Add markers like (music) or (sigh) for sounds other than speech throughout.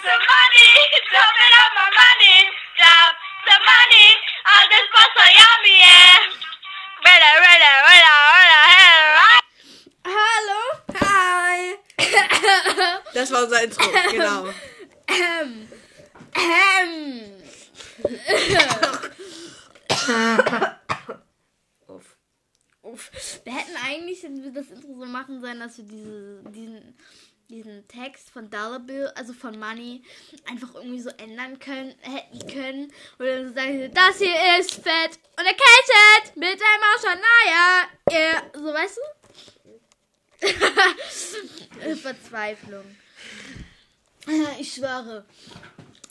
some money, jumping on my money, drop some money, all this was so yummy, yeah. Rilla, rilla, rilla, rilla, hella, Hallo. Hi. (coughs) Das war unser Intro, genau. Ähm. Ähm. (coughs) Uff. Uff. Wir hätten eigentlich das Intro so machen sollen, dass wir diese, diesen, diesen Text von Dollar Bill, also von Money, einfach irgendwie so ändern können, hätten können. Oder so sagen, das hier ist fett und erkältet mit einem Auschanaya. Yeah. So, weißt du? (laughs) Verzweiflung. (laughs) Ich schwöre.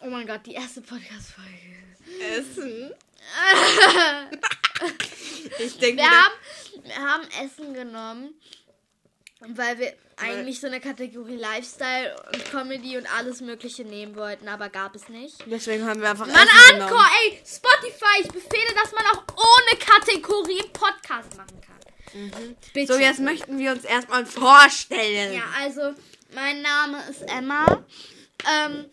Oh mein Gott, die erste Podcast-Folge. Essen. (laughs) ich denke, Wir haben, wir haben Essen genommen, weil wir eigentlich so eine Kategorie Lifestyle und Comedy und alles Mögliche nehmen wollten, aber gab es nicht. deswegen haben wir einfach Mann, Anchor, ey, Spotify, ich befehle, dass man auch ohne Kategorie Podcast machen kann. Bitte. So, jetzt möchten wir uns erstmal vorstellen. Ja, also, mein Name ist Emma. Ähm.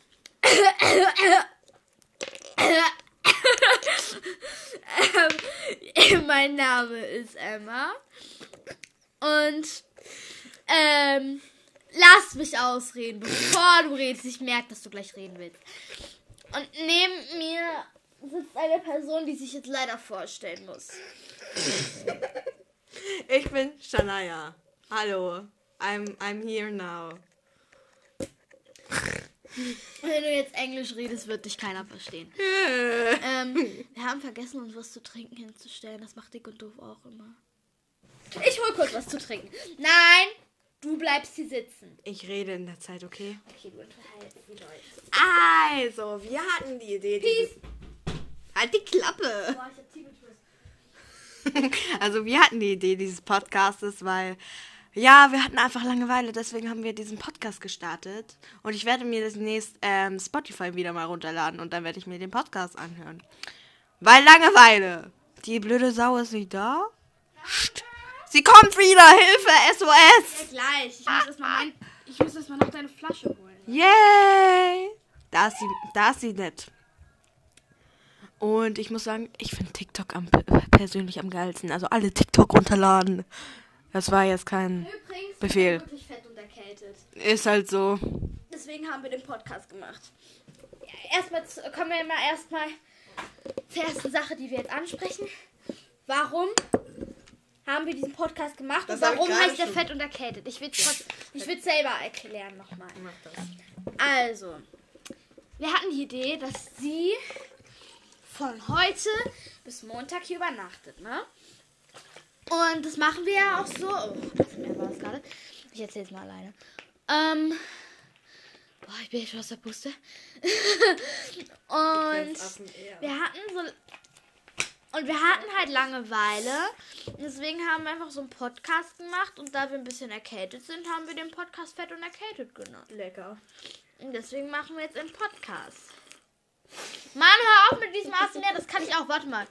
ähm, mein Name ist Emma. Und ähm, lass mich ausreden, bevor du redest. Ich merke, dass du gleich reden willst. Und neben mir sitzt eine Person, die sich jetzt leider vorstellen muss. Ich bin Shania. Hallo. I'm, I'm here now. Wenn du jetzt Englisch redest, wird dich keiner verstehen. ähm, wir haben vergessen, uns was zu trinken hinzustellen. Das macht dick und doof auch immer. Ich hol kurz was zu trinken. Nein, du bleibst hier sitzen. Ich rede in der Zeit, okay? Okay, du unterhältst die Leute. Also, wir hatten die Idee. Dieses halt die Klappe. Boah, ich hab Tinnitus. (laughs) Also, wir hatten die Idee dieses Podcastes, weil ja, wir hatten einfach Langeweile, deswegen haben wir diesen Podcast gestartet. Und ich werde mir demnächst ähm, Spotify wieder mal runterladen und dann werde ich mir den Podcast anhören. Weil Langeweile. Die blöde Sau ist nicht da. Psst. Sie kommt wieder. Hilfe, SOS. Gleich. Ich muss erstmal mein, ich muss erst mal noch deine Flasche holen. Yay! Da ist sie, da ist sie nett. Und ich muss sagen, ich finde TikTok am, persönlich am geilsten. Also alle TikTok runterladen. Das war jetzt kein Übrigens, Befehl. ich bin wirklich fett und erkältet. Ist halt so. Deswegen haben wir den Podcast gemacht. Ja, Erstmal kommen wir mal erstmal zur ersten Sache, die wir jetzt ansprechen. Warum haben wir diesen Podcast gemacht Das und warum heißt der fett und erkältet? Ich will ich will selber erklären nochmal. Also, wir hatten die Idee, dass sie von heute bis Montag hier übernachtet, ne? Und das machen wir ja auch so. Oh, war das gerade? Ich erzähl's mal alleine. Ähm. Boah, ich bin schon aus der Puste. (laughs) und wir hatten so. Und wir hatten halt Langeweile. Deswegen haben wir einfach so einen Podcast gemacht. Und da wir ein bisschen erkältet sind, haben wir den Podcast Fett und Erkältet genannt. Lecker. Und deswegen machen wir jetzt einen Podcast. Mann, hör auf mit diesem ASMR, das kann ich auch. Warte mal.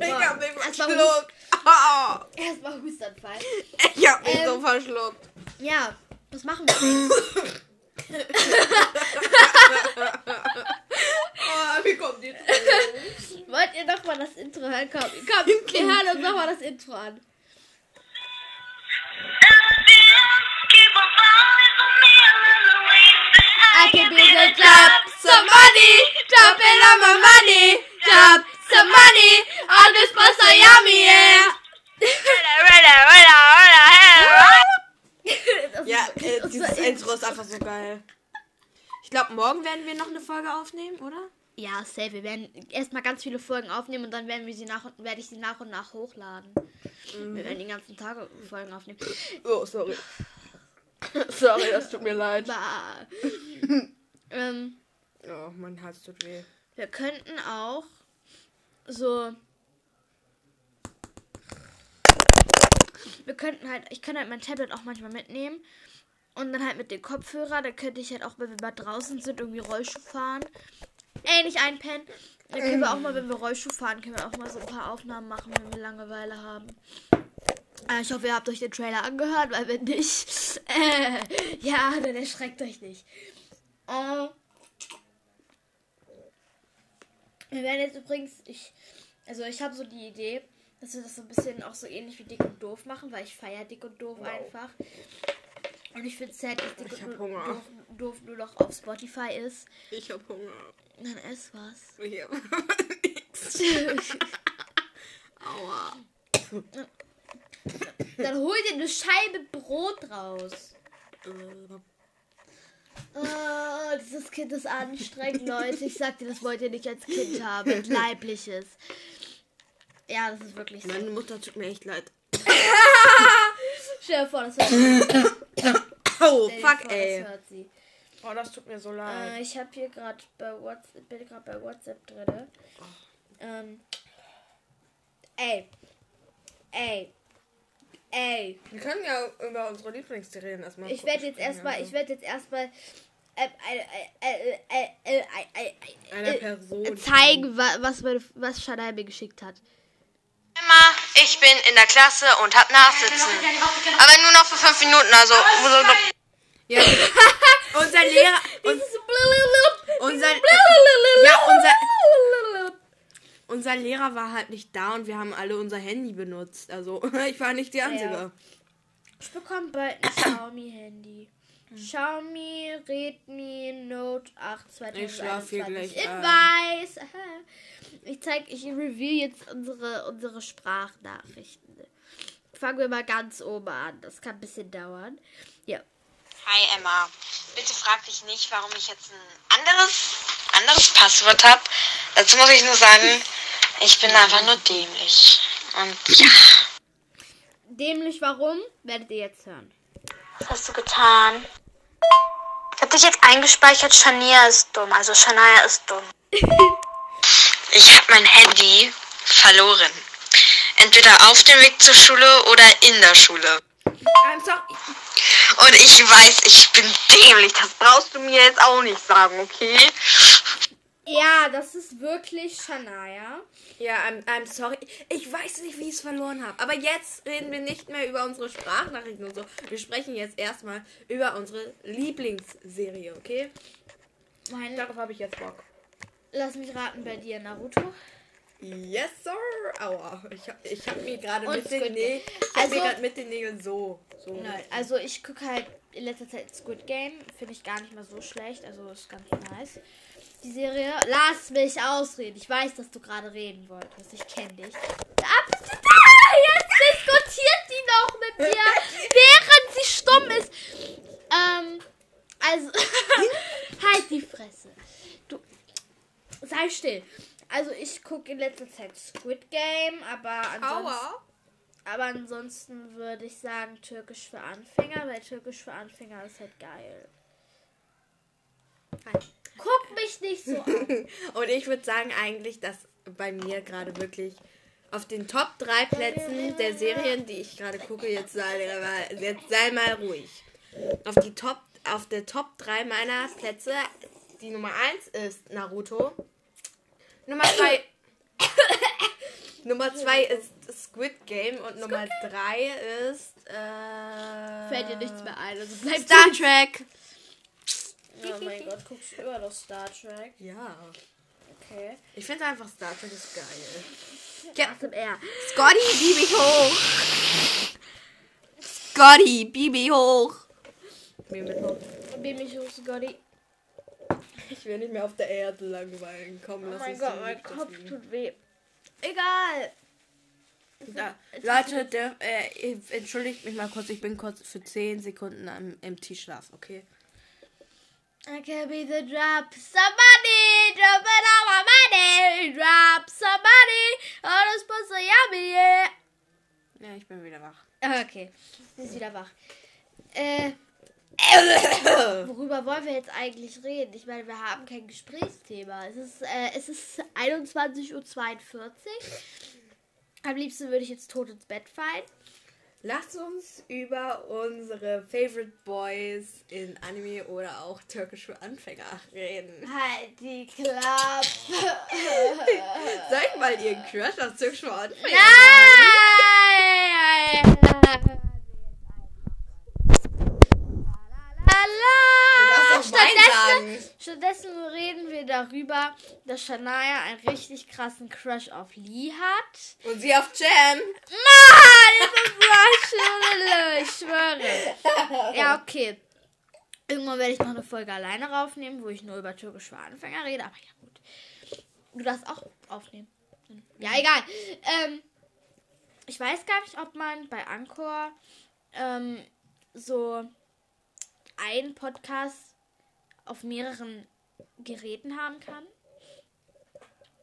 Ich hab mich verschluckt. (laughs) Erstmal Hustanfall. ich hab mich Ähm. so verschluckt. Ja, was machen wir? (laughs) Oh, wie kommt die Wollt ihr noch mal das Intro hören? Komm, (laughs) komm, wir hören uns noch mal das Intro an. Keep on falling for me, I'm in the way. I can be the job, some money, jumping on my money, job, some money, all this was so yummy, yeah. Rilla, rilla, rilla, rilla, hella. Das Ja, ist äh, unser dieses Intro ist einfach so geil. Ich glaube, morgen werden wir noch eine Folge aufnehmen, oder? Ja, safe. Wir werden erstmal ganz viele Folgen aufnehmen und dann werden wir sie nach und werde ich sie nach und nach hochladen. Wir werden den ganzen Tag Folgen aufnehmen. Oh, sorry. (laughs) sorry, das tut mir leid. (laughs) Ähm, Oh, mein Hals tut weh. wir könnten auch so. Wir könnten halt, ich kann halt mein Tablet auch manchmal mitnehmen. Und dann halt mit dem Kopfhörer, da könnte ich halt auch, wenn wir mal draußen sind, irgendwie Rollschuh fahren. Ey, nicht einpennen. Dann können wir auch mal, wenn wir Rollschuh fahren, können wir auch mal so ein paar Aufnahmen machen, wenn wir Langeweile haben. Äh, Ich hoffe, ihr habt euch den Trailer angehört, weil wenn nicht, (laughs) äh, ja, dann erschreckt euch nicht. Äh, wir werden jetzt übrigens, ich, also ich habe so die Idee, dass wir das so ein bisschen auch so ähnlich wie Dick und Doof machen, weil ich feiere Dick und Doof einfach. Und ich finde es sad, dass Dick Ich hab Hunger. Doof, Doof nur noch auf Spotify ist. Ich hab Hunger. Dann ess was. (laughs) Ich hab nix. Aua. Dann hol dir eine Scheibe Brot raus. Oh, dieses Kind ist anstrengend, Leute. Ich sag dir, das wollt ihr nicht als Kind haben. Leibliches. Ja, das ist wirklich so. Meine Mutter tut mir echt leid. (laughs) Stell dir vor, das hört sie. (coughs) oh, fuck, vor, ey. Das hört sie. Oh, das tut mir so äh, leid. Äh, ich hab hier grad bei WhatsApp, bin gerade bei WhatsApp drin. Ähm, ey. Ey. Ey. Wir können ja über unsere Lieblingsserien erstmal. Ich werde jetzt erstmal, ich werde jetzt erstmal einer äh, Person zeigen, was, was, was Shadai mir geschickt hat. Ich bin in der Klasse und hab Nachsitzen. Aber nur noch für fünf Minuten, also. Ja, (laughs) unser Lehrer. Unser, ja, ja, unser, unser Lehrer war halt nicht da und wir haben alle unser Handy benutzt. Also, (laughs) ich war nicht die Einzige. Ich bekomme bald ein Xiaomi-Handy. Xiaomi Redmi Note 8 Ich schlaf hier 2021. gleich Ich ein. weiß. (laughs) Ich zeig, ich review jetzt unsere, unsere Sprachnachrichten. Fangen wir mal ganz oben an. Das kann ein bisschen dauern. Ja. Hi Emma, bitte frag dich nicht, warum ich jetzt ein anderes, anderes Passwort hab. Dazu muss ich nur sagen, ich bin einfach nur dämlich. Und ja. Dämlich warum? Werdet ihr jetzt hören. Was hast du getan? Ich hab dich jetzt eingespeichert, Shania ist dumm. Also Shania ist dumm. (laughs) Ich habe mein Handy verloren. Entweder auf dem Weg zur Schule oder in der Schule. I'm sorry. Und ich weiß, ich bin dämlich. Das brauchst du mir jetzt auch nicht sagen, okay? Ja, das ist wirklich Shania. Ja, I'm, I'm sorry. Ich weiß nicht, wie ich es verloren habe. Aber jetzt reden wir nicht mehr über unsere Sprachnachrichten und so. Wir sprechen jetzt erstmal über unsere Lieblingsserie, okay? Mein, Darauf habe ich jetzt Bock. lass mich raten, bei dir Naruto. Yes, sir. Aua. Ich habe ich hab mir gerade mit, den Nägeln- Also- mit den Nägeln so. so Nein, also ich gucke halt in letzter Zeit Squid Game. Finde ich gar nicht mal so schlecht. Also ist ganz nice. Die Serie. Lass mich ausreden. Ich weiß, dass du gerade reden wolltest. Ich kenne dich. Da! Jetzt diskutiert die noch mit (laughs) mir, während sie stumm ist. Ähm, also, (laughs) halt die Fresse. Du, sei still. Also ich gucke in letzter Zeit Squid Game, aber ansonsten... Aber ansonsten würde ich sagen Türkisch für Anfänger, weil Türkisch für Anfänger ist halt geil. Guck mich nicht so an. (laughs) Und ich würde sagen eigentlich, dass bei mir gerade wirklich auf den Top 3 Plätzen der Serien, die ich gerade gucke, jetzt sei, mal, jetzt sei mal ruhig. Auf die Top, auf der Top 3 meiner Plätze, die Nummer 1 ist Naruto. Nummer 2 (laughs) Nummer 2 ist Squid Game und Nummer 3 ist äh, Fällt dir nichts mehr ein. Also bleib Star Trek. Oh mein Gott, guckst du immer noch Star Trek? Ja. Okay. Ich finde einfach Star Trek ist geil. Ja. ASMR. Scotty, bieb mich hoch. Scotty, bieb mich hoch. Mir mit hoch. Beam mich hoch, Scotty. Ich will nicht mehr auf der Erde langweilen. Komm, Oh lass mein uns Gott, mein Kopf fliegen. tut weh. Egal. Da, Leute, der, äh, entschuldigt mich mal kurz. Ich bin kurz für 10 Sekunden im, im Tiefschlaf, okay? I can be the drop somebody, drop it on my money, drop somebody, oh, das muss so yummy, yeah. Ja, ich bin wieder wach. Okay, sie ist wieder wach. Äh, worüber wollen wir jetzt eigentlich reden? Ich meine, wir haben kein Gesprächsthema. Es ist, äh, es ist 21.42 Uhr. Am liebsten würde ich jetzt tot ins Bett fallen. Lasst uns über unsere Favorite Boys in Anime oder auch Türkisch für Anfänger reden. Halt die Klappe. (laughs) Sag mal, ihr Crush aus Türkisch für Anfänger. Nein! Stattdessen, stattdessen reden wir darüber, dass Shania einen richtig krassen Crush auf Lee hat. Und sie auf Jam. Mann, ich schwöre. Ja, okay. Irgendwann werde ich noch eine Folge alleine raufnehmen, wo ich nur über türkische Anfänger rede. Aber ja, gut. Du darfst auch aufnehmen. Ja, egal. Ähm, ich weiß gar nicht, ob man bei Anchor ähm, so einen Podcast auf mehreren Geräten haben kann.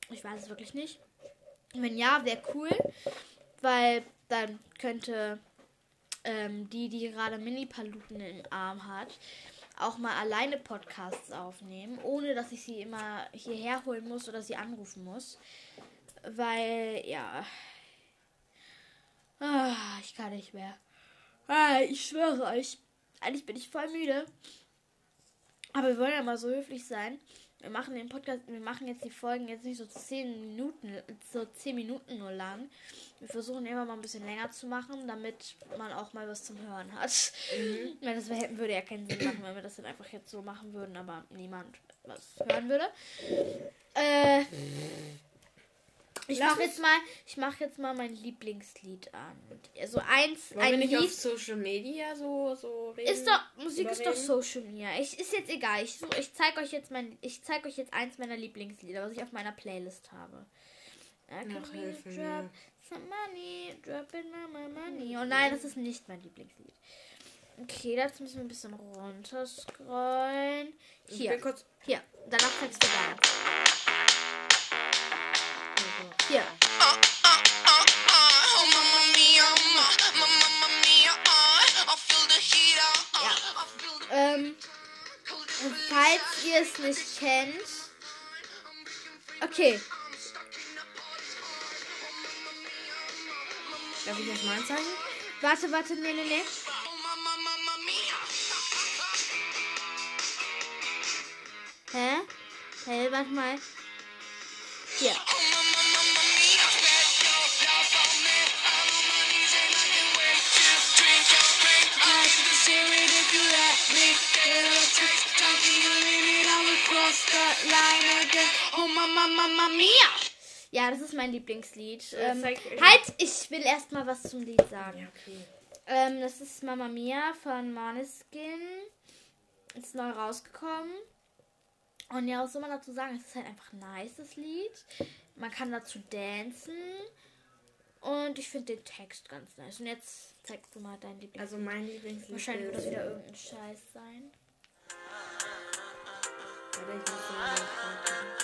Ich weiß es wirklich nicht. Wenn ja, wäre cool, weil dann könnte ähm, die, die gerade Mini-Paluten im Arm hat, auch mal alleine Podcasts aufnehmen, ohne dass ich sie immer hierher holen muss oder sie anrufen muss. Weil, ja. Ah, ich kann nicht mehr. Ah, ich schwöre euch. Eigentlich bin ich voll müde. Aber wir wollen ja mal so höflich sein. Wir machen den Podcast, wir machen jetzt die Folgen jetzt nicht so 10 Minuten, so 10 Minuten nur lang. Wir versuchen immer mal ein bisschen länger zu machen, damit man auch mal was zum Hören hat. Weil das würde ja keinen Sinn machen, wenn wir das dann einfach jetzt so machen würden, aber niemand was hören würde. Äh, ich mache jetzt mal, ich mache jetzt mal mein Lieblingslied an. Also eins, Wollen wir ein nicht Lied. auf Social Media so, so reden? Ist doch, Musik ist doch überreden? Social Media. Ich, ist jetzt egal. Ich, such- ich zeige euch jetzt mein, ich zeige euch jetzt eins meiner Lieblingslieder, was ich auf meiner Playlist habe. Ach, really hilfe drop some money, drop in my money. Oh nein, das ist nicht mein Lieblingslied. Okay, dazu müssen wir ein bisschen runter scrollen. Ich Hier, bin kurz. hier. Danach zeigst du deins. Hier. Ähm, und falls ihr es nicht kennt. Okay, Darf ich jetzt meinen zeigen? warte, warte, nee, nee, nee. Hä? Hä, warte mal. Hier. Ja, das ist mein Lieblingslied. Ähm, halt, ich will erst mal was zum Lied sagen. okay. Ähm, das ist Mamma Mia von Måneskin. Ist neu rausgekommen. Und ja, was soll man dazu sagen? Es ist halt einfach ein nice, das Lied. Man kann dazu dancen. Und ich finde den Text ganz nice. Und jetzt zeigst du mal dein Lieblings. Also mein Lieblingslied Wahrscheinlich wird das wieder irgendein Scheiß sein. Warte,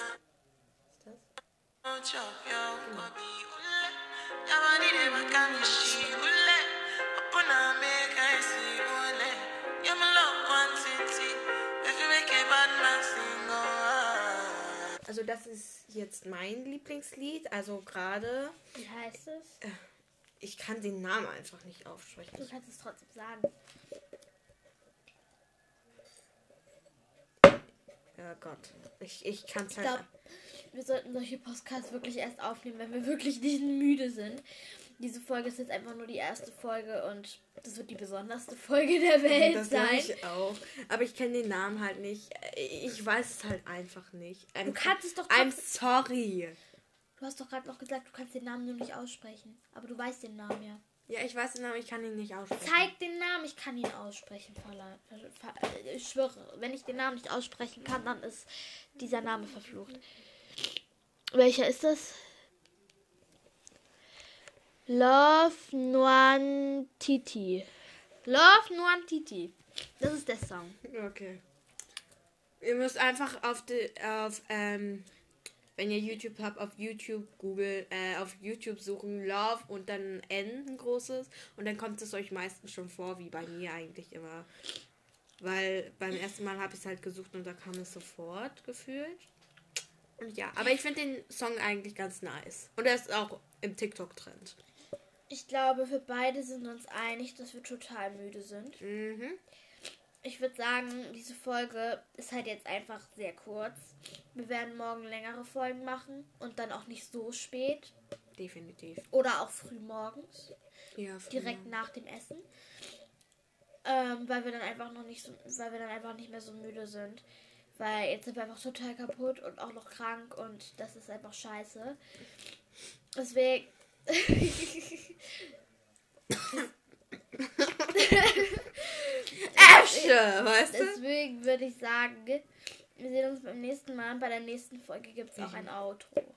Also das ist jetzt mein Lieblingslied. Also gerade, Wie heißt es? ich kann den Namen einfach nicht aufsprechen. Du kannst es trotzdem sagen. Ja Gott, ich, ich kann es halt... wir sollten solche Podcasts wirklich erst aufnehmen, wenn wir wirklich nicht müde sind. Diese Folge ist jetzt einfach nur die erste Folge und das wird die besonderste Folge der Welt das sein. ich auch. Aber ich kenne den Namen halt nicht. Ich weiß es halt einfach nicht. I'm, Du kannst es doch I'm sorry. Du hast doch gerade noch gesagt, du kannst den Namen nur nicht aussprechen. Aber du weißt den Namen ja. Ja, ich weiß den Namen, ich kann ihn nicht aussprechen. Zeig den Namen, ich kann ihn aussprechen. Äh, Ich schwöre, wenn ich den Namen nicht aussprechen kann, dann ist dieser Name verflucht. Welcher ist das? Love Nuan Titi. Love Nuan Titi. Das ist der Song. Okay. Ihr müsst einfach auf die, auf, ähm, wenn ihr YouTube habt, auf YouTube Google, äh, auf YouTube suchen Love und dann N ein großes und dann kommt es euch meistens schon vor, wie bei mir eigentlich immer. Weil beim ersten Mal habe ich es halt gesucht und da kam es sofort gefühlt. Und ja, aber ich finde den Song eigentlich ganz nice. Und er ist auch im TikTok-Trend. Ich glaube, wir beide sind uns einig, dass wir total müde sind. Mhm. Ich würde sagen, diese Folge ist halt jetzt einfach sehr kurz. Wir werden morgen längere Folgen machen und dann auch nicht so spät Definitiv. oder auch früh morgens. Ja, früher. direkt nach dem Essen. Ähm, weil wir dann einfach noch nicht so, weil wir dann einfach nicht mehr so müde sind. Weil jetzt sind wir einfach total kaputt und auch noch krank und das ist einfach scheiße. Deswegen. Äsche, weißt du? Deswegen würde ich sagen, wir sehen uns beim nächsten Mal. Bei der nächsten Folge gibt es auch ein Outro.